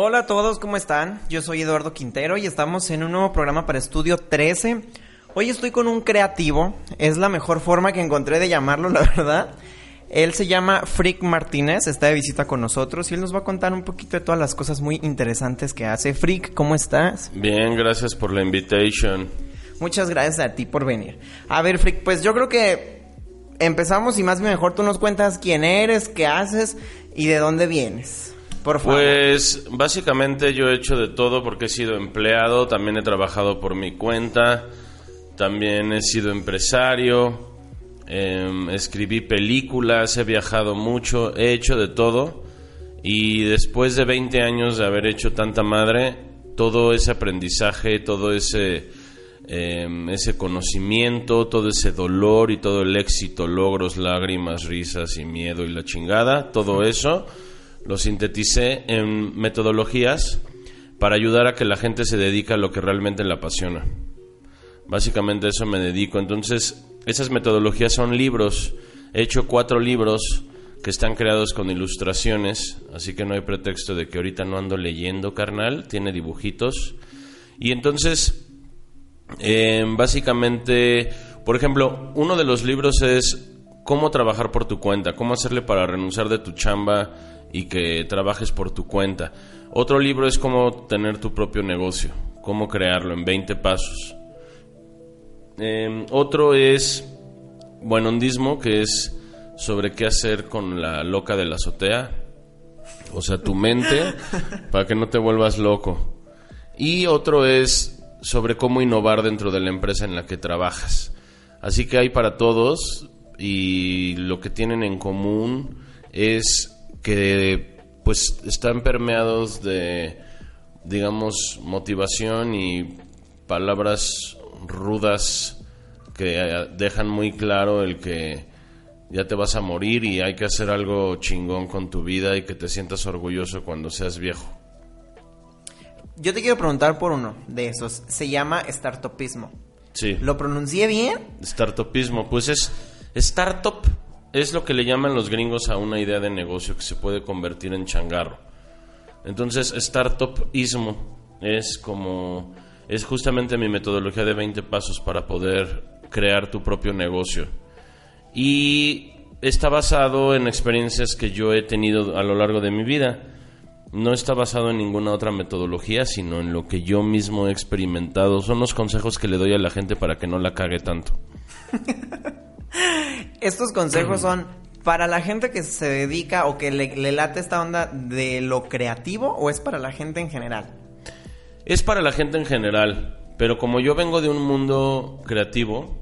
Hola a todos, ¿cómo están? Yo soy Eduardo Quintero y estamos en un nuevo programa para Estudio 13. Hoy estoy con un creativo, es la mejor forma que encontré de llamarlo, la verdad. Él se llama Frick Martínez, está de visita con nosotros y él nos va a contar un poquito de todas las cosas muy interesantes que hace. Frick, ¿cómo estás? Bien, gracias por la invitación. Muchas gracias a ti por venir. A ver, Frick, pues yo creo que empezamos y más bien mejor tú nos cuentas quién eres, qué haces y de dónde vienes. Por favor. Pues básicamente yo he hecho de todo porque he sido empleado, también he trabajado por mi cuenta, también he sido empresario, em, escribí películas, he viajado mucho, he hecho de todo y después de 20 años de haber hecho tanta madre, todo ese aprendizaje, todo ese, em, ese conocimiento, todo ese dolor y todo el éxito, logros, lágrimas, risas y miedo y la chingada, todo eso lo sinteticé en metodologías para ayudar a que la gente se dedique a lo que realmente le apasiona. Básicamente eso me dedico. Entonces, esas metodologías son libros. He hecho cuatro libros que están creados con ilustraciones, así que no hay pretexto de que ahorita no ando leyendo, carnal. Tiene dibujitos. Y entonces, eh, básicamente, por ejemplo, uno de los libros es cómo trabajar por tu cuenta, cómo hacerle para renunciar de tu chamba y que trabajes por tu cuenta. Otro libro es cómo tener tu propio negocio, cómo crearlo en 20 pasos. Eh, otro es buenondismo, que es sobre qué hacer con la loca de la azotea, o sea, tu mente, para que no te vuelvas loco. Y otro es sobre cómo innovar dentro de la empresa en la que trabajas. Así que hay para todos y lo que tienen en común es que pues están permeados de digamos motivación y palabras rudas que dejan muy claro el que ya te vas a morir y hay que hacer algo chingón con tu vida y que te sientas orgulloso cuando seas viejo. Yo te quiero preguntar por uno de esos. Se llama startupismo. Sí. ¿Lo pronuncié bien? Startupismo, pues es startup es lo que le llaman los gringos a una idea de negocio que se puede convertir en changarro. Entonces, startupismo es como es justamente mi metodología de 20 pasos para poder crear tu propio negocio. Y está basado en experiencias que yo he tenido a lo largo de mi vida. No está basado en ninguna otra metodología, sino en lo que yo mismo he experimentado. Son los consejos que le doy a la gente para que no la cague tanto. Estos consejos son para la gente que se dedica o que le, le, late esta onda de lo creativo o es para la gente en general? Es para la gente en general, pero como yo vengo de un mundo creativo,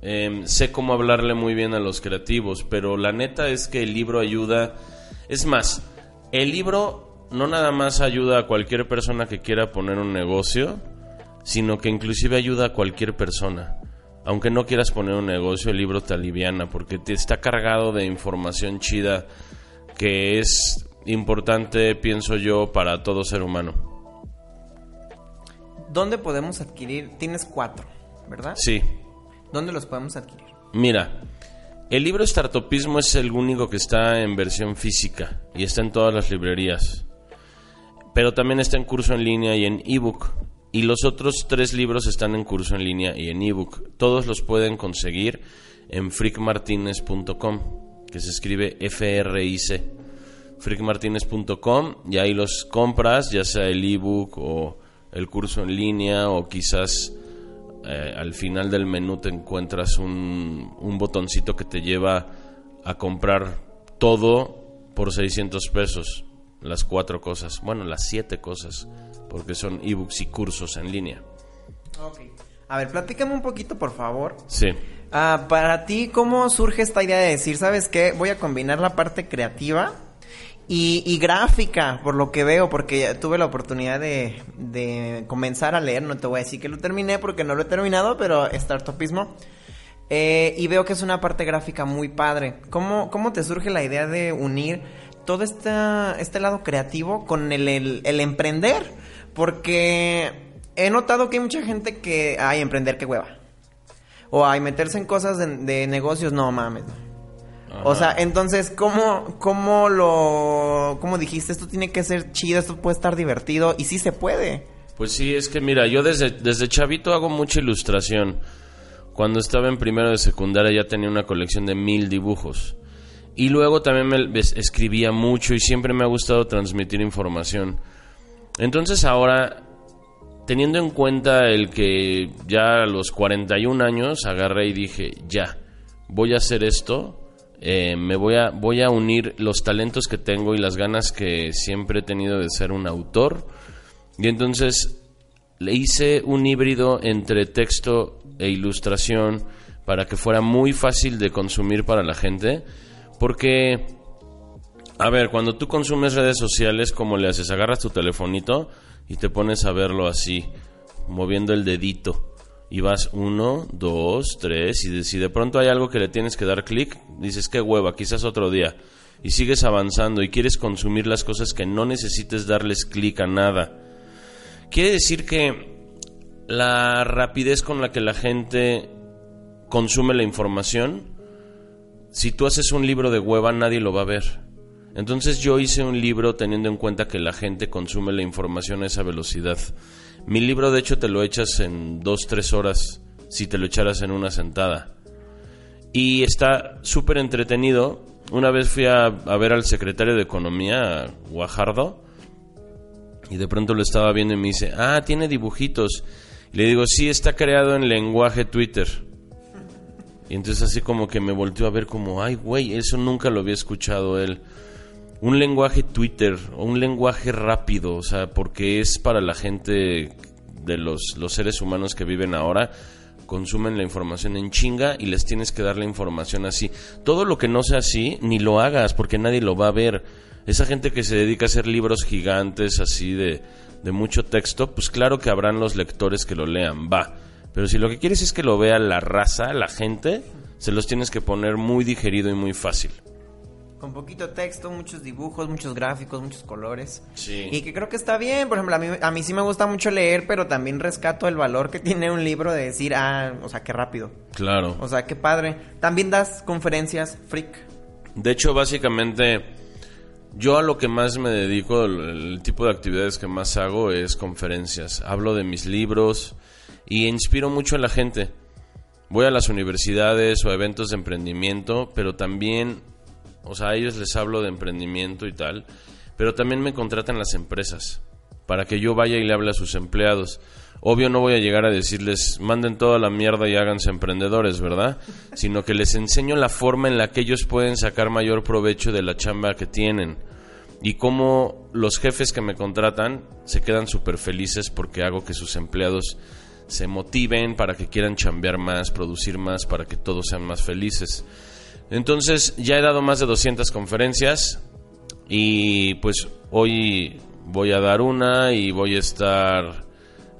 eh, sé cómo hablarle muy bien a los creativos, pero la neta es que el libro ayuda, es más, el libro no nada más ayuda a cualquier persona que quiera poner un negocio, sino que inclusive ayuda a cualquier persona aunque no quieras poner un negocio, el libro te aliviana porque te está cargado de información chida que es importante, pienso yo, para todo ser humano. ¿Dónde podemos adquirir? Tienes cuatro, ¿verdad? Sí. ¿Dónde los podemos adquirir? Mira, el libro Startupismo es el único que está en versión física y está en todas las librerías. Pero también está en curso en línea y en ebook. Y los otros tres libros están en curso en línea y en ebook. Todos los pueden conseguir en frickmartinez.com, que se escribe F-R-I-C. frickmartinez.com y ahí los compras, ya sea el ebook o el curso en línea o quizás eh, al final del menú te encuentras un, un botoncito que te lleva a comprar todo por 600 pesos. Las cuatro cosas, bueno, las siete cosas porque son ebooks y cursos en línea. Ok. A ver, platícame un poquito, por favor. Sí. Ah, para ti, ¿cómo surge esta idea de decir, sabes qué? Voy a combinar la parte creativa y, gráfica, por lo que veo, porque tuve la oportunidad de, de, comenzar a leer. No te voy a decir que lo terminé porque no lo he terminado, pero Startupismo. Eh, y veo que es una parte gráfica muy padre. ¿Cómo, cómo te surge la idea de unir todo este, este lado creativo con el, el, emprender? Porque he notado que hay mucha gente que, ay, emprender, qué hueva. O hay meterse en cosas de, de negocios, no mames. O sea, entonces, ¿cómo, ¿cómo lo... ¿Cómo dijiste? Esto tiene que ser chido, esto puede estar divertido. Y sí se puede. Pues sí, es que mira, yo desde, desde chavito hago mucha ilustración. Cuando estaba en primero de secundaria ya tenía una colección de mil dibujos. Y luego también me escribía mucho y siempre me ha gustado transmitir información. Entonces ahora, teniendo en cuenta el que ya a los 41 años agarré y dije, ya, voy a hacer esto, eh, me voy a, voy a unir los talentos que tengo y las ganas que siempre he tenido de ser un autor. Y entonces le hice un híbrido entre texto e ilustración para que fuera muy fácil de consumir para la gente. Porque, a ver, cuando tú consumes redes sociales, ¿cómo le haces? Agarras tu telefonito y te pones a verlo así, moviendo el dedito. Y vas uno, dos, tres, y si de pronto hay algo que le tienes que dar clic, dices, qué hueva, quizás otro día. Y sigues avanzando y quieres consumir las cosas que no necesites darles clic a nada Quiere decir que la rapidez con la que la gente consume la información, si tú haces un libro de hueva nadie lo va a ver. Entonces yo hice un libro teniendo en cuenta que la gente consume la información a esa velocidad. Mi libro de hecho te lo echas en dos, tres horas si te lo echaras en una sentada. Y está súper entretenido. Una vez fui a, ver al secretario de Economía, Guajardo, y de pronto lo estaba viendo y me dice, ah, tiene dibujitos. Le digo, sí, está creado en lenguaje Twitter. Y entonces así como que me volteó a ver como, ay, güey, eso nunca lo había escuchado él. Un lenguaje Twitter, o un lenguaje rápido, o sea, porque es para la gente de los, los seres humanos que viven ahora, consumen la información en chinga y les tienes que dar la información así. Todo lo que no sea así, ni lo hagas, porque nadie lo va a ver esa gente que se dedica a hacer libros gigantes así de, de mucho texto, pues claro que habrán los lectores que lo lean, va. Pero si lo que quieres es que lo vea la raza, la gente, se los tienes que poner muy digerido y muy fácil. Con poquito texto, muchos dibujos, muchos gráficos, muchos colores. Sí. Y que creo que está bien. Por ejemplo, a mí, a mí sí me gusta mucho leer, pero también rescato el valor que tiene un libro de decir, ah, o sea, qué rápido. Claro. O sea, qué padre. También das conferencias freak. De hecho, básicamente yo a lo que más me dedico, el, tipo de actividades que más hago es conferencias. Hablo de mis libros y inspiro mucho a la gente. Voy a las universidades o a eventos de emprendimiento, pero también, o sea, a ellos les hablo de emprendimiento y tal, pero también me contratan las empresas para que yo vaya y le hable a sus empleados. Obvio no voy a llegar a decirles, manden toda la mierda y háganse emprendedores, ¿verdad? Sino que les enseño la forma en la que ellos pueden sacar mayor provecho de la chamba que tienen. Y cómo los jefes que me contratan se quedan súper felices porque hago que sus empleados se motiven para que quieran chambear más, producir más, para que todos sean más felices. Entonces ya he dado más de 200 conferencias y pues hoy voy a dar una y voy a estar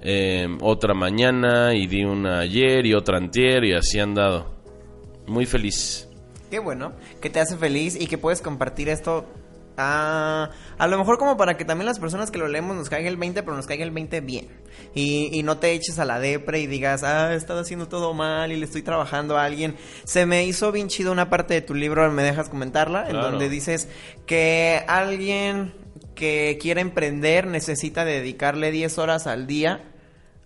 Em, otra mañana y di una ayer y otra antier y así han dado. Muy feliz. Qué bueno, que te hace feliz y que puedes compartir esto a, a lo mejor como para que también las personas que lo leemos nos caiga el 20, pero nos caiga el 20 bien. Y, y no te eches a la depre y digas, ah, he estado haciendo todo mal y le estoy trabajando a alguien. Se me hizo bien chido una parte de tu libro, ¿me dejas comentarla? En donde dices que alguien que quiere emprender necesita dedicarle 10 horas al día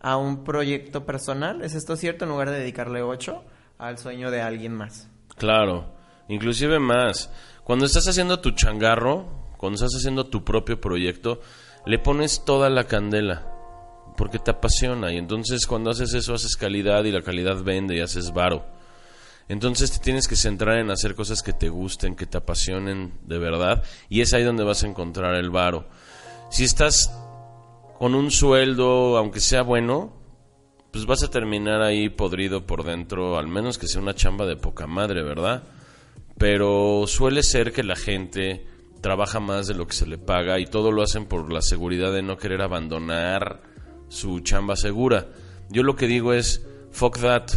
a un proyecto personal. ¿Es esto cierto? En lugar de dedicarle 8 al sueño de alguien más. Claro, inclusive más. Cuando estás haciendo tu changarro, cuando estás haciendo tu propio proyecto, le pones toda la candela porque te apasiona y entonces cuando haces eso haces calidad y la calidad vende y haces varo. Entonces te tienes que centrar en hacer cosas que te gusten, que te apasionen de verdad y es ahí donde vas a encontrar el varo. Si estás con un sueldo, aunque sea bueno, pues vas a terminar ahí podrido por dentro, al menos que sea una chamba de poca madre, ¿verdad? Pero suele ser que la gente trabaja más de lo que se le paga y todo lo hacen por la seguridad de no querer abandonar su chamba segura. Yo lo que digo es, fuck that.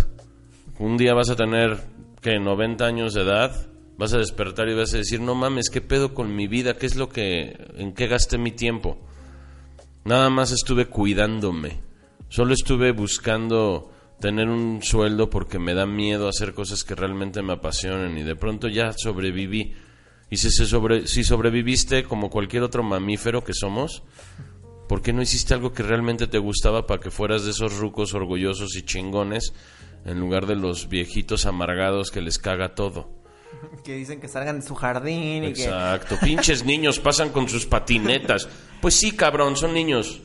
Un día vas a tener, que 90 años de edad, vas a despertar y vas a decir, no mames, ¿qué pedo con mi vida? ¿Qué es lo que, en qué gasté mi tiempo? Nada más estuve cuidándome. Solo estuve buscando tener un sueldo porque me da miedo hacer cosas que realmente me apasionen y de pronto ya sobreviví. Y si, se sobre, si sobreviviste como cualquier otro mamífero que somos, ¿por qué no hiciste algo que realmente te gustaba para que fueras de esos rucos orgullosos y chingones en lugar de los viejitos amargados que les caga todo? Que dicen que salgan de su jardín y Exacto. Pinches niños pasan con sus patinetas. Pues sí, cabrón, son niños.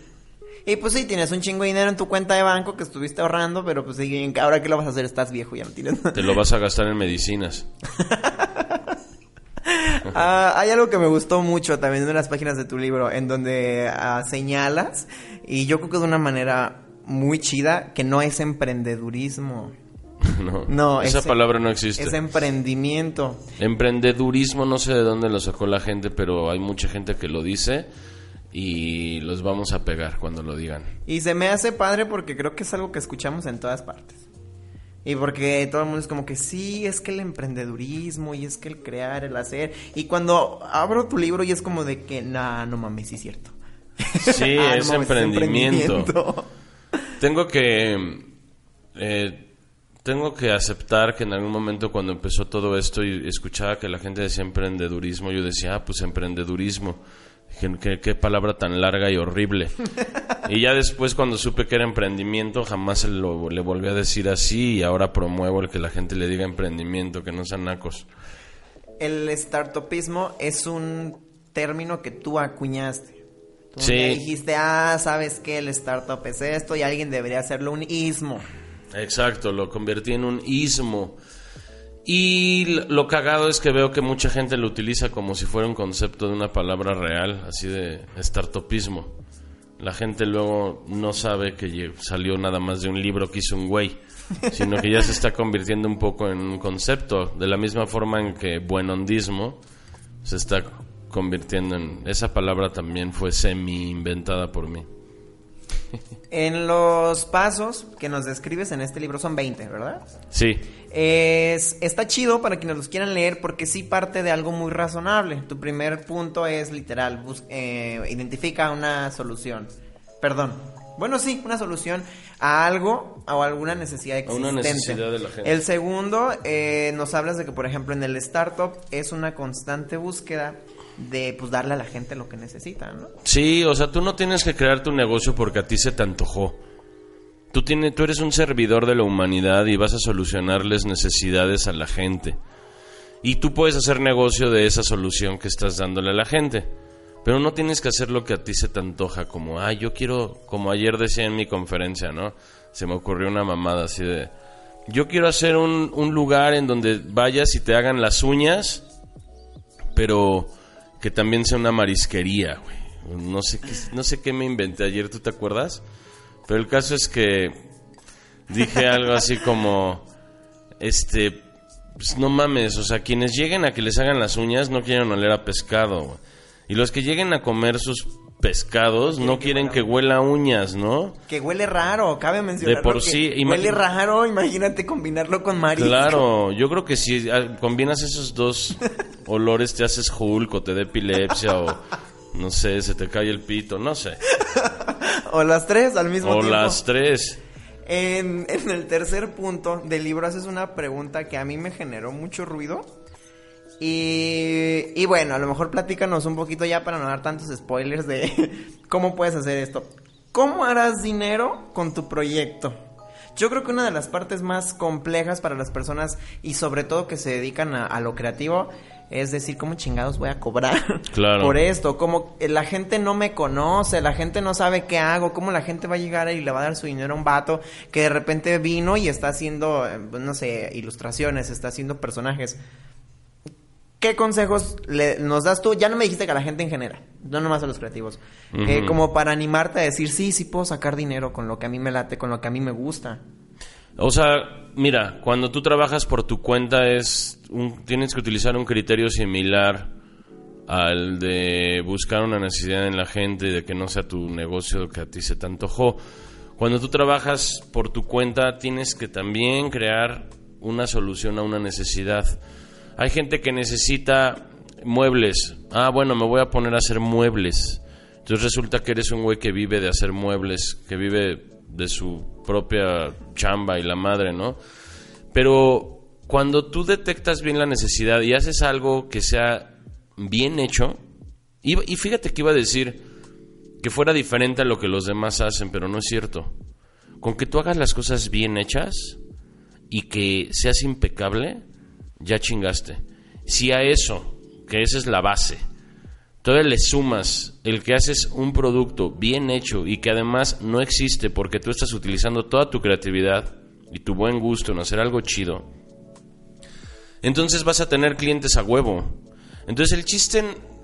Y pues sí, tienes un chingo de dinero en tu cuenta de banco que estuviste ahorrando, pero pues sí, ahora qué lo vas a hacer, estás viejo, ya no tienes Te lo vas a gastar en medicinas. Ah, hay algo que me gustó mucho también en las páginas de tu libro, en donde ah, señalas, y yo creo que de una manera muy chida, que no es emprendedurismo. No, No, esa es- palabra no existe. Es emprendimiento. Emprendedurismo no sé de dónde lo sacó la gente, pero hay mucha gente que lo dice y los vamos a pegar cuando lo digan. Y se me hace padre porque creo que es algo que escuchamos en todas partes. Y porque todo el mundo es como que sí, es que el emprendedurismo y es que el crear, el hacer. Y cuando abro tu libro y es como de que, nah, no mames, sí es cierto. Sí, Ah, no es mames, emprendimiento. emprendimiento. Tengo que eh, tengo que aceptar que en algún momento cuando empezó todo esto y escuchaba que la gente decía emprendedurismo, yo decía, ah, pues emprendedurismo. ¿Qué, qué palabra tan larga y horrible. y ya después cuando supe que era emprendimiento, jamás lo, le volví a decir así y ahora promuevo el que la gente le diga emprendimiento, que no sean nacos. El startupismo es un término que tú acuñaste. Tú Sí. dijiste, ah, ¿sabes qué? El startup es esto y alguien debería hacerlo un ismo. Exacto, lo convertí en un ismo. Y lo cagado es que veo que mucha gente lo utiliza como si fuera un concepto de una palabra real, así de startupismo. La gente luego no sabe que salió nada más de un libro que hizo un güey, sino que ya se está convirtiendo un poco en un concepto, de la misma forma en que buenondismo se está convirtiendo en... Esa palabra también fue semi inventada por mí. En los pasos que nos describes en este libro son 20, ¿verdad? Sí, Es, está chido para quienes los quieran leer porque sí parte de algo muy razonable. Tu primer punto es literal, bus- eh, identifica una solución. Perdón. Bueno, sí, una solución a algo o a alguna necesidad A existente. una necesidad de la gente. El segundo, eh, nos hablas de que, por ejemplo, en el startup es una constante búsqueda de pues darle a la gente lo que necesita, ¿no? Sí, o sea, tú no tienes que crear tu negocio porque a ti se te antojó. Tú, tienes, tú eres un servidor de la humanidad y vas a solucionarles necesidades a la gente. Y tú puedes hacer negocio de esa solución que estás dándole a la gente. Pero no tienes que hacer lo que a ti se te antoja, como, ah, yo quiero, como ayer decía en mi conferencia, ¿no? Se me ocurrió una mamada así de, yo quiero hacer un, un lugar en donde vayas y te hagan las uñas, pero que también sea una marisquería, güey. No sé qué, no sé qué me inventé ayer, ¿tú te acuerdas? Pero el caso es que dije algo así como, este, pues no mames, o sea, quienes lleguen a que les hagan las uñas no quieren oler a pescado, güey. Y los que lleguen a comer sus pescados no quieren que huela a uñas, ¿no? Que huele raro, cabe mencionar. De por sí, Huele raro, imagínate combinarlo con marisco. Claro, yo creo que si ah, combinas esos dos olores te haces Hulk o te da epilepsia o no sé, se te cae el pito, no sé. O las tres al mismo O tiempo. las tres. En, en el tercer punto del libro haces una pregunta que a mí me generó mucho ruido. Y, y bueno, a lo mejor platícanos un poquito ya para no dar tantos spoilers de cómo puedes hacer esto. ¿Cómo harás dinero con tu proyecto? Yo creo que una de las partes más complejas para las personas y sobre todo que se dedican a, a lo creativo es decir, ¿cómo chingados voy a cobrar Claro. por esto? Como la gente no me conoce, la gente no sabe qué hago, cómo la gente va a llegar y le va a dar su dinero a un vato que de repente vino y está haciendo, eh, no sé, ilustraciones, está haciendo personajes. ¿Qué consejos le- nos das tú? Ya no me dijiste que a la gente en general, no nomás a los creativos. Eh, como para animarte a decir, sí, sí puedo sacar dinero con lo que a mí me late, con lo que a mí me gusta. O sea, mira, cuando tú trabajas por tu cuenta es un- tienes que utilizar un criterio similar al de buscar una necesidad en la gente y de que no sea tu negocio que a ti se te antojó. Cuando tú trabajas por tu cuenta, tienes que también crear una solución a una necesidad. Hay gente que necesita muebles. Ah, bueno, me voy a poner a hacer muebles. Entonces resulta que eres un güey que vive de hacer muebles, que vive de su propia chamba y la madre, ¿no? Pero cuando tú detectas bien la necesidad y haces algo que sea bien hecho, y, y fíjate que iba a decir que fuera diferente a lo que los demás hacen, pero no es cierto. Con que tú hagas las cosas bien hechas y que seas impecable, ya chingaste. Si a eso, que esa es la base, todavía le sumas el que haces un producto bien hecho y que además no existe porque tú estás utilizando toda tu creatividad y tu buen gusto en hacer algo chido, entonces vas a tener clientes a huevo. Entonces el chiste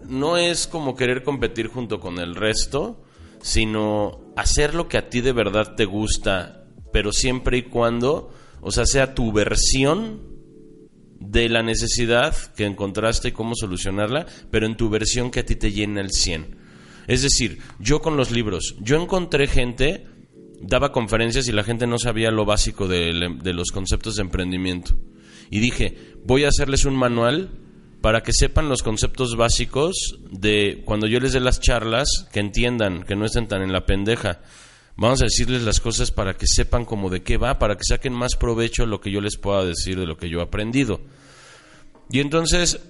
no es como querer competir junto con el resto, sino hacer lo que a ti de verdad te gusta, pero siempre y cuando, o sea, sea tu versión de la necesidad que encontraste y cómo solucionarla, pero en tu versión que a ti te llena el 100. Es decir, yo con los libros, yo encontré gente, daba conferencias y la gente no sabía lo básico de, de los conceptos de emprendimiento. Y dije, voy a hacerles un manual para que sepan los conceptos básicos de cuando yo les dé las charlas, que entiendan, que no estén tan en la pendeja. Vamos a decirles las cosas para que sepan como de qué va, para que saquen más provecho lo que yo les pueda decir de lo que yo he aprendido. Y entonces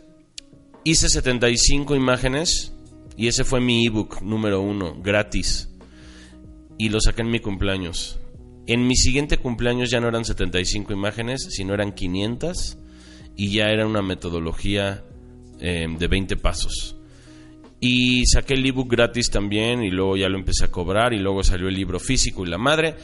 hice 75 imágenes y ese fue mi ebook número uno, gratis. Y lo saqué en mi cumpleaños. En mi siguiente cumpleaños ya no eran 75 imágenes, sino eran 500 y ya era una metodología eh, de 20 pasos. Y saqué el ebook gratis también y luego ya lo empecé a cobrar y luego salió el libro físico y la madre.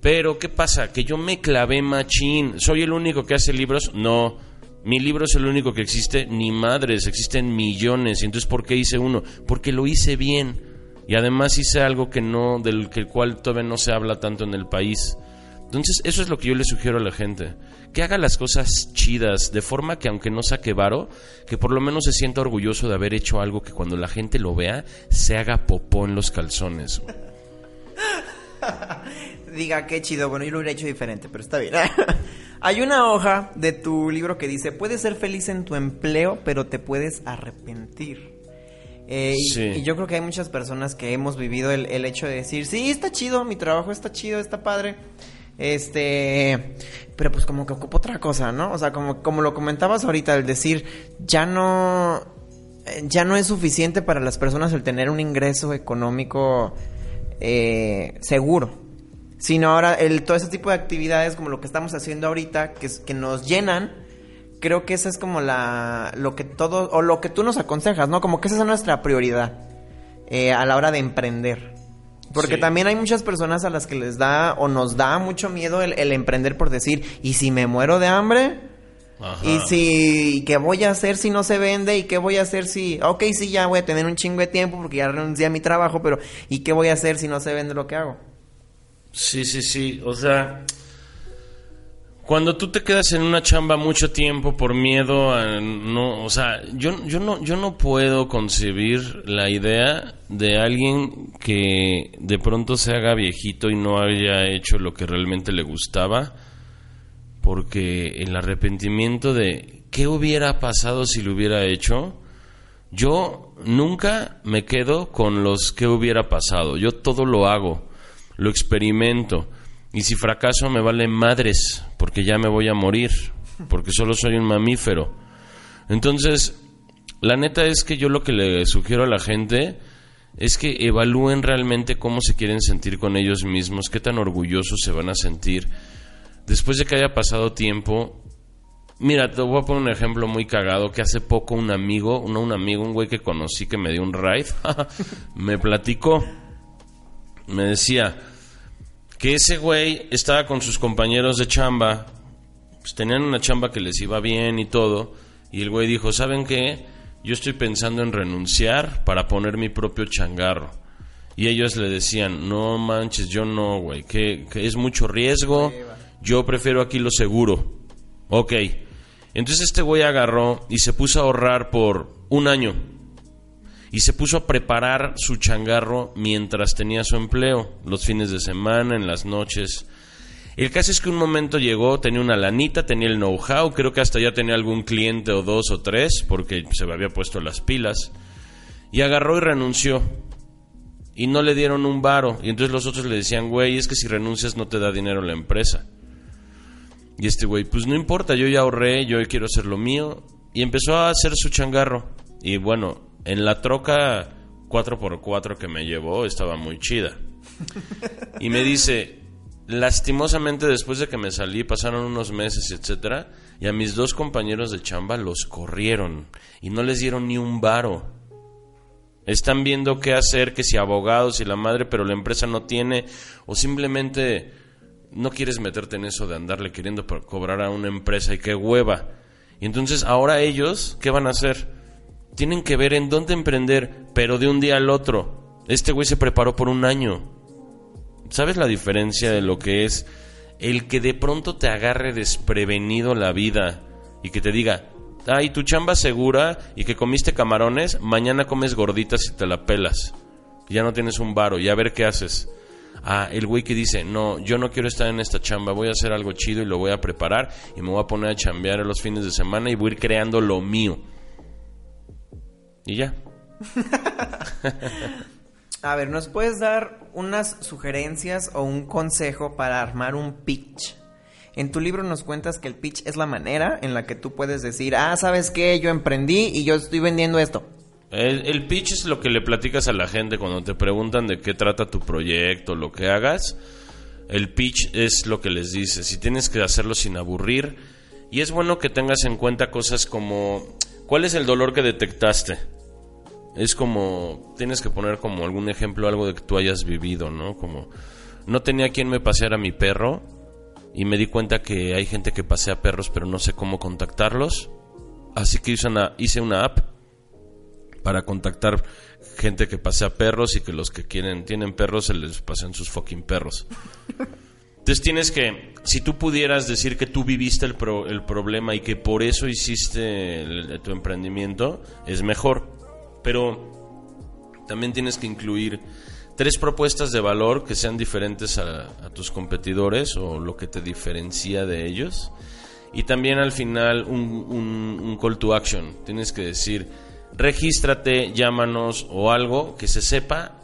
Pero ¿qué pasa? Que yo me clavé machín. ¿Soy el único que hace libros? No. Mi libro es el único que existe. Ni madres, existen millones. ¿Y entonces por qué hice uno? Porque lo hice bien. Y además hice algo que no, del que cual todavía no se habla tanto en el país. Entonces, eso es lo que yo le sugiero a la gente. Que haga las cosas chidas, de forma que aunque no saque varo, que por lo menos se sienta orgulloso de haber hecho algo que cuando la gente lo vea, se haga popó en los calzones. Diga, qué chido. Bueno, yo lo hubiera hecho diferente, pero está bien. Hay una hoja de tu libro que dice, puedes ser feliz en tu empleo, pero te puedes arrepentir. Eh, y, yo creo que hay muchas personas que hemos vivido el, el hecho de decir, sí, está chido, mi trabajo está chido, está padre este, pero pues como que ocupa otra cosa, ¿no? O sea, como, como lo comentabas ahorita, el decir, ya no, ya no es suficiente para las personas el tener un ingreso económico eh, seguro. Sino ahora el, todo ese tipo de actividades como lo que estamos haciendo ahorita, que, nos llenan, creo que esa es como la, lo que todo, o lo que tú nos aconsejas, ¿no? Como que esa es nuestra prioridad eh, a la hora de emprender. Porque también hay muchas personas a las que les da o nos da mucho miedo el, emprender por decir, ¿y si me muero de hambre? ¿Y si qué voy a hacer si no se vende? ¿Y qué voy a hacer si, ok, sí, ya voy a tener un chingo de tiempo porque ya renuncié a mi trabajo, pero ¿y qué voy a hacer si no se vende lo que hago? Sí, sí, sí, o sea, cuando tú te quedas en una chamba mucho tiempo por miedo a no, o sea, yo, yo no yo no puedo concebir la idea de alguien que de pronto se haga viejito y no haya hecho lo que realmente le gustaba porque el arrepentimiento de qué hubiera pasado si lo hubiera hecho yo nunca me quedo con los que hubiera pasado, yo todo lo hago, lo experimento y si fracaso me vale madres, porque ya me voy a morir, porque solo soy un mamífero. Entonces, la neta es que yo lo que le sugiero a la gente es que evalúen realmente cómo se quieren sentir con ellos mismos, qué tan orgullosos se van a sentir. Después de que haya pasado tiempo, mira, te voy a poner un ejemplo muy cagado que hace poco un amigo, no un amigo, un güey que conocí que me dio un ride, me platicó, me decía, que ese güey estaba con sus compañeros de chamba, pues tenían una chamba que les iba bien y todo, y el güey dijo, ¿saben qué? Yo estoy pensando en renunciar para poner mi propio changarro. Y ellos le decían, no manches, yo no, güey, que, es mucho riesgo, yo prefiero aquí lo seguro. Ok. Entonces este güey agarró y se puso a ahorrar por un año. Y se puso a preparar su changarro mientras tenía su empleo, los fines de semana, en las noches. El caso es que un momento llegó, tenía una lanita, tenía el know-how, creo que hasta ya tenía algún cliente o dos o tres, porque se me había puesto las pilas, y agarró y renunció. Y no le dieron un varo. Y entonces los otros le decían, güey, es que si renuncias no te da dinero la empresa. Y este güey, pues no importa, yo ya ahorré, yo quiero hacer lo mío. Y empezó a hacer su changarro. Y bueno, en la troca 4x4 que me llevó estaba muy chida. Y me dice, lastimosamente después de que me salí, pasaron unos meses, etcétera, y a mis dos compañeros de chamba los corrieron y no les dieron ni un varo. Están viendo qué hacer, que si abogados y la madre, pero la empresa no tiene, o simplemente no quieres meterte en eso de andarle queriendo cobrar a una empresa y qué hueva. Y entonces ahora ellos, ¿qué van a hacer? Tienen que ver en dónde emprender, pero de un día al otro. Este güey se preparó por un año. ¿Sabes la diferencia de lo que es el que de pronto te agarre desprevenido la vida y que te diga, ay, tu chamba segura y que comiste camarones, mañana comes gorditas y te la pelas. Ya no tienes un varo, y a ver qué haces. Ah, el güey que dice, no, yo no quiero estar en esta chamba, voy a hacer algo chido y lo voy a preparar y me voy a poner a chambear los fines de semana y voy a ir creando lo mío. Y ya. a ver, ¿nos puedes dar unas sugerencias o un consejo para armar un pitch? En tu libro nos cuentas que el pitch es la manera en la que tú puedes decir, ah, ¿sabes qué? Yo emprendí y yo estoy vendiendo esto. El, pitch es lo que le platicas a la gente cuando te preguntan de qué trata tu proyecto, lo que hagas. El pitch es lo que les dices y tienes que hacerlo sin aburrir. Y es bueno que tengas en cuenta cosas como, ¿cuál es el dolor que detectaste? Es como, tienes que poner como algún ejemplo, algo de que tú hayas vivido, ¿no? Como, no tenía quien me paseara mi perro y me di cuenta que hay gente que pasea perros pero no sé cómo contactarlos. Así que hice una, hice una app para contactar gente que pasea perros y que los que quieren tienen perros se les pasen sus fucking perros. Entonces tienes que, si tú pudieras decir que tú viviste el, el problema y que por eso hiciste tu emprendimiento, es mejor. Pero también tienes que incluir tres propuestas de valor que sean diferentes a, tus competidores o lo que te diferencia de ellos. Y también al final un, un call to action. Tienes que decir, regístrate, llámanos o algo que se sepa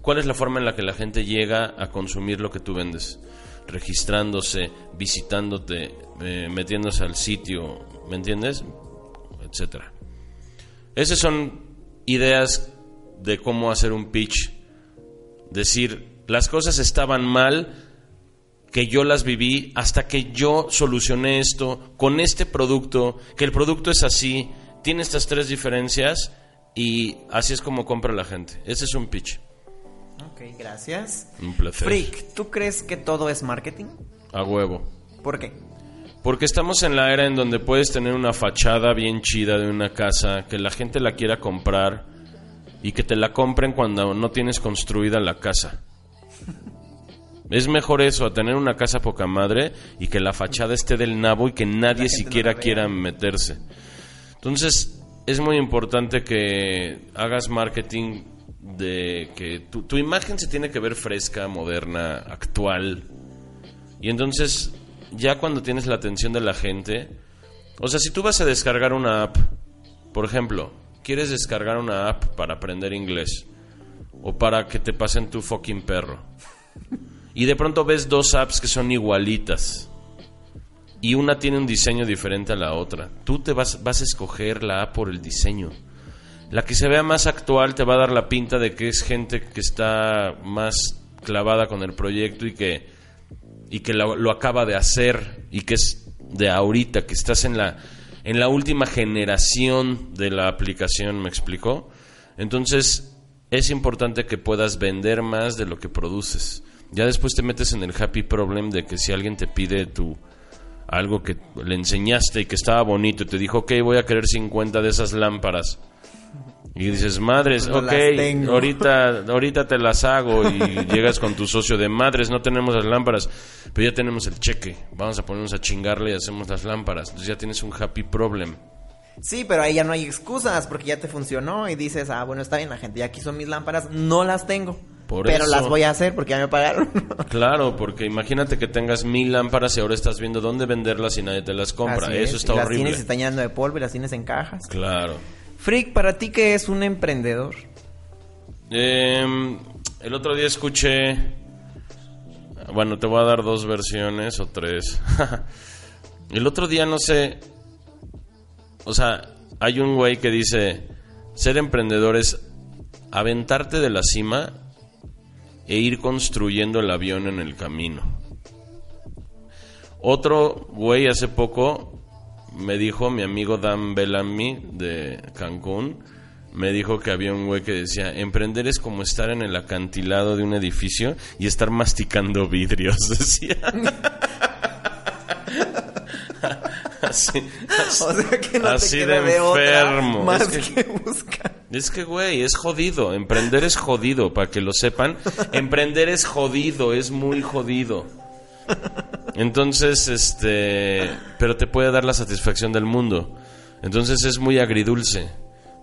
cuál es la forma en la que la gente llega a consumir lo que tú vendes. Registrándose, visitándote, eh, metiéndose al sitio, ¿me entiendes? Etcétera. Esas son ideas de cómo hacer un pitch. Decir, las cosas estaban mal, que yo las viví hasta que yo solucioné esto con este producto, que el producto es así, tiene estas tres diferencias y así es como compra la gente. Ese es un pitch. Ok, gracias. Un placer. Freak, ¿tú crees que todo es marketing? A huevo. ¿Por qué? Porque estamos en la era en donde puedes tener una fachada bien chida de una casa, que la gente la quiera comprar y que te la compren cuando no tienes construida la casa. Es mejor eso, a tener una casa poca madre y que la fachada esté del nabo y que nadie siquiera quiera meterse. Entonces, es muy importante que hagas marketing de que tu, imagen se tiene que ver fresca, moderna, actual. Y entonces, ya cuando tienes la atención de la gente, o sea, si tú vas a descargar una app, por ejemplo, quieres descargar una app para aprender inglés o para que te pasen tu fucking perro. Y de pronto ves dos apps que son igualitas y una tiene un diseño diferente a la otra. Tú te vas, vas a escoger la A por el diseño. La que se vea más actual te va a dar la pinta de que es gente que está más clavada con el proyecto y que, y que lo, acaba de hacer y que es de ahorita, que estás en la, en la última generación de la aplicación, ¿me explicó? Entonces es importante que puedas vender más de lo que produces. Ya después te metes en el happy problem de que si alguien te pide tu algo que le enseñaste y que estaba bonito y te dijo, ok, voy a querer 50 de esas lámparas. Y dices, madres, ok, ahorita, ahorita te las hago y llegas con tu socio de madres, no tenemos las lámparas, pero ya tenemos el cheque, vamos a ponernos a chingarle y hacemos las lámparas. Entonces ya tienes un happy problem. Sí, pero ahí ya no hay excusas porque ya te funcionó y dices, ah, bueno, está bien, la gente ya quiso mis lámparas, no las tengo. Por pero eso. las voy a hacer porque ya me pagaron. Claro, porque imagínate que tengas mil lámparas y ahora estás viendo dónde venderlas y nadie te las compra. Así Eso es, está y Las horrible. tienes están llenando de polvo y las tienes en cajas. Claro. Freak, ¿para ti qué es un emprendedor? Eh, el otro día escuché. Bueno, te voy a dar dos versiones o tres. el otro día no sé. O sea, hay un güey que dice: ser emprendedor es aventarte de la cima e ir construyendo el avión en el camino. Otro güey hace poco me dijo, mi amigo Dan Bellamy de Cancún, me dijo que había un güey que decía, emprender es como estar en el acantilado de un edificio y estar masticando vidrios, decía. Así, así, O sea que no así te queda de enfermo. más Es que- que buscar. es que, güey, es jodido. Emprender es jodido, para que lo sepan. Emprender es jodido, es muy jodido. Entonces, este. Pero te puede dar la satisfacción del mundo. Entonces es muy agridulce.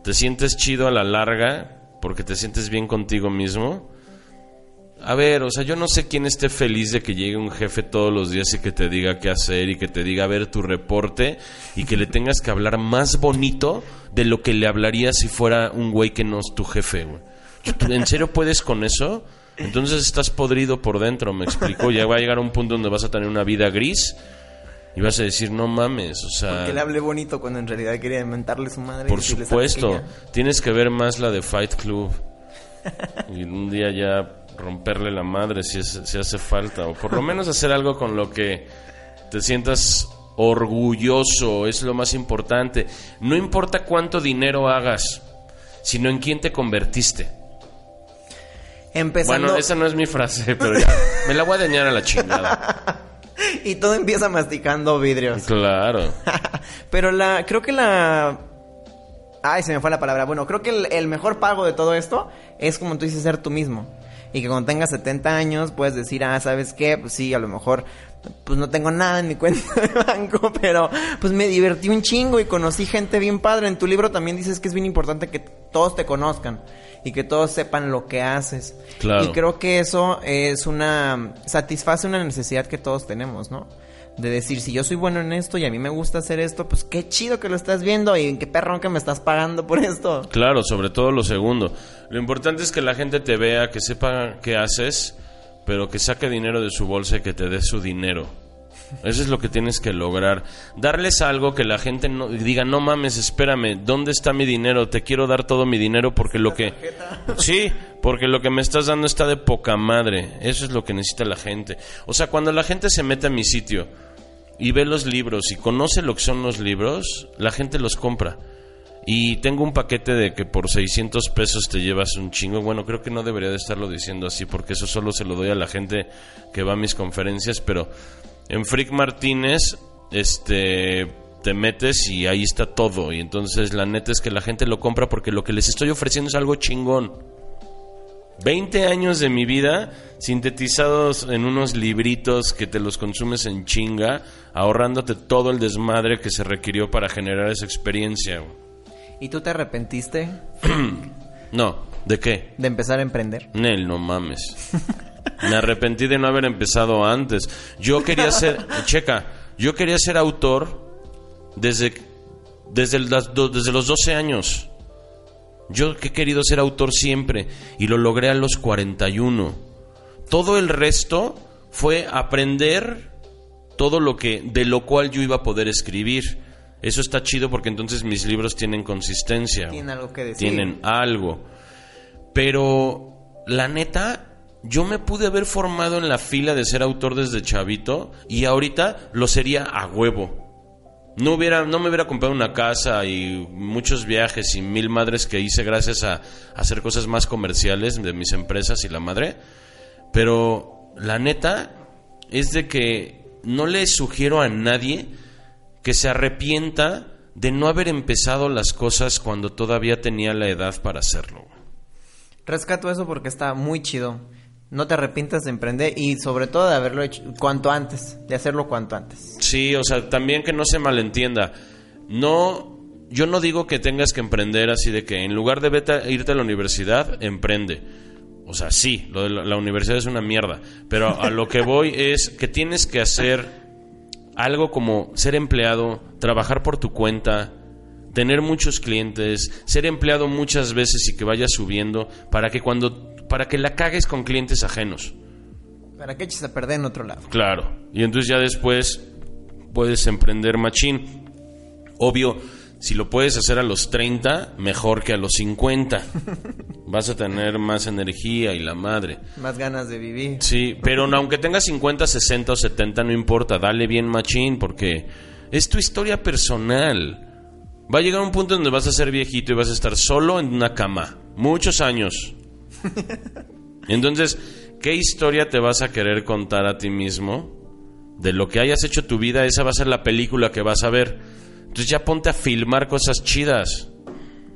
Te sientes chido a la larga, porque te sientes bien contigo mismo. A ver, o sea, yo no sé quién esté feliz de que llegue un jefe todos los días y que te diga qué hacer y que te diga a ver tu reporte y que le tengas que hablar más bonito de lo que le hablaría si fuera un güey que no es tu jefe, güey. ¿Tú- ¿En serio puedes con eso? Entonces estás podrido por dentro, me explico. Ya va a llegar un punto donde vas a tener una vida gris y vas a decir, no mames, o sea... Que le hable bonito cuando en realidad quería inventarle su madre. y Por "¿Sabes supuesto, qué? Ya". tienes que ver más la de Fight Club. Y un día ya romperle la madre si, es- si hace falta. O por lo menos hacer algo con lo que te sientas orgulloso, es lo más importante. No importa cuánto dinero hagas, sino en quién te convertiste. Empezando. Bueno, esa no es mi frase, pero ya me la voy a dañar a la chingada. Y todo empieza masticando vidrios. Claro. Pero la. Creo que la. Ay, se me fue la palabra. Bueno, creo que el, el mejor pago de todo esto es como tú dices, ser tú mismo. Y que cuando tengas 70 años puedes decir, ah, ¿sabes qué? Pues sí, a lo mejor, pues no tengo nada en mi cuenta de banco, pero pues me divertí un chingo y conocí gente bien padre. En tu libro también dices que es bien importante que todos te conozcan y que todos sepan lo que haces. Claro. Y creo que eso es una, satisface una necesidad que todos tenemos, ¿no? De decir, si yo soy bueno en esto y a mí me gusta hacer esto, pues qué chido que lo estás viendo y qué perrón que me estás pagando por esto. Claro, sobre todo lo segundo. Lo importante es que la gente te vea, que sepa qué haces, pero que saque dinero de su bolsa y que te dé su dinero. Eso es lo que tienes que lograr. Darles algo que la gente no diga, no mames, espérame, ¿dónde está mi dinero? Te quiero dar todo mi dinero porque lo que... Sí, porque lo que me estás dando está de poca madre. Eso es lo que necesita la gente. O sea, cuando la gente se mete a mi sitio y ve los libros y conoce lo que son los libros, la gente los compra. Y tengo un paquete de que por 600 pesos te llevas un chingo. Bueno, creo que no debería de estarlo diciendo así porque eso solo se lo doy a la gente que va a mis conferencias, pero en Freak Martínez este te metes y ahí está todo y entonces la neta es que la gente lo compra porque lo que les estoy ofreciendo es algo chingón. 20 años de mi vida sintetizados en unos libritos que te los consumes en chinga, ahorrándote todo el desmadre que se requirió para generar esa experiencia. ¿Y tú te arrepentiste No, ¿de qué? de empezar a emprender? Nel, no mames. Me arrepentí de no haber empezado antes. Yo quería ser, checa, yo quería ser autor desde, desde, las desde los 12 años. Yo que he querido ser autor siempre y lo logré a los 41. Todo el resto fue aprender todo lo que de lo cual yo iba a poder escribir. Eso está chido porque entonces mis libros tienen consistencia. Tienen algo que decir. Tienen algo. Pero la neta, yo me pude haber formado en la fila de ser autor desde chavito y ahorita lo sería a huevo. No hubiera, no me hubiera comprado una casa y muchos viajes y mil madres que hice gracias a, a hacer cosas más comerciales de mis empresas y la madre. Pero la neta es de que no le sugiero a nadie que se arrepienta de no haber empezado las cosas cuando todavía tenía la edad para hacerlo. Rescato eso porque está muy chido. No te arrepientas de emprender y sobre todo de haberlo hecho cuanto antes, de hacerlo cuanto antes. Sí, o sea, también que no se malentienda. No, yo no digo que tengas que emprender así de que en lugar de irte a la universidad, emprende. O sea, sí, lo de la, la universidad es una mierda. Pero a lo que voy es que tienes que hacer algo como ser empleado, trabajar por tu cuenta, tener muchos clientes, ser empleado muchas veces y que vayas subiendo para que cuando para que la cagues con clientes ajenos. ¿Para qué eches a perder en otro lado? Claro. Y entonces ya después puedes emprender machín. Obvio, si lo puedes hacer a los 30, mejor que a los 50. Vas a tener más energía y la madre. Más ganas de vivir. Sí, pero aunque tengas 50, 60 o 70, no importa, dale bien machín porque es tu historia personal. Va a llegar un punto donde vas a ser viejito y vas a estar solo en una cama, muchos años. Entonces, ¿qué historia te vas a querer contar a ti mismo? De lo que hayas hecho tu vida, esa va a ser la película que vas a ver. Entonces ya ponte a filmar cosas chidas.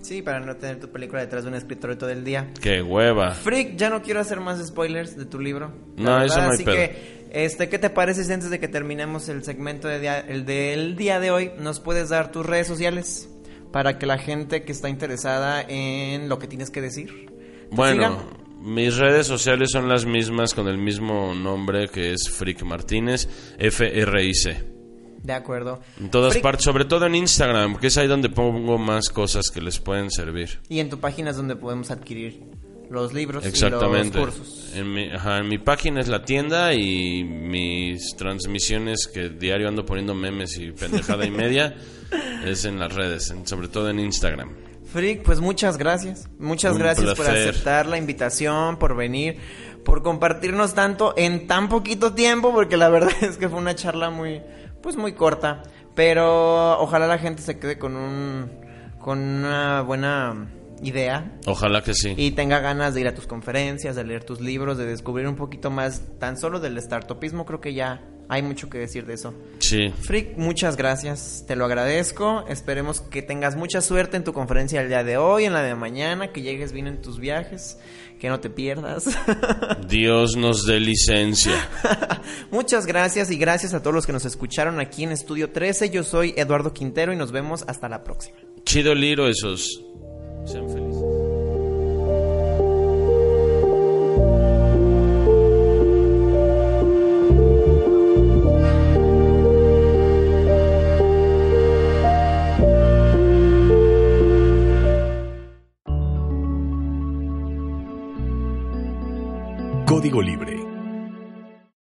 Sí, para no tener tu película detrás de un escritorio todo el día. Qué hueva. Freak, ya no quiero hacer más spoilers de tu libro. No, eso no hay así pedo. que, este, ¿qué te parece si antes de que terminemos el segmento de día- el del día de hoy, nos puedes dar tus redes sociales? Para que la gente que está interesada en lo que tienes que decir. Bueno, mis redes sociales son las mismas con el mismo nombre que es Frick Martínez, F-R-I-C. De acuerdo. En todas partes, sobre todo en Instagram, que es ahí donde pongo más cosas que les pueden servir. Y en tu página es donde podemos adquirir los libros Exactamente. y los cursos. En mi, ajá, en mi página es la tienda y mis transmisiones que diario ando poniendo memes y pendejada y media es en las redes, en- sobre todo en Instagram. Freak, pues muchas gracias. Muchas Un gracias por aceptar la invitación, por venir, por compartirnos tanto en tan poquito tiempo, porque la verdad es que fue una charla muy, pues muy corta. Pero ojalá la gente se quede con un, con una buena idea Ojalá que sí. y tenga ganas de ir a tus conferencias, de leer tus libros, de descubrir un poquito más tan solo del startupismo. Creo que ya hay mucho que decir de eso. Sí. Frick, muchas gracias, te lo agradezco. Esperemos que tengas mucha suerte en tu conferencia el día de hoy, en la de mañana, que llegues bien en tus viajes, que no te pierdas. Dios nos dé licencia. muchas gracias y gracias a todos los que nos escucharon aquí en Estudio 13. Yo soy Eduardo Quintero y nos vemos hasta la próxima. Chido Liro esos. Sean felices.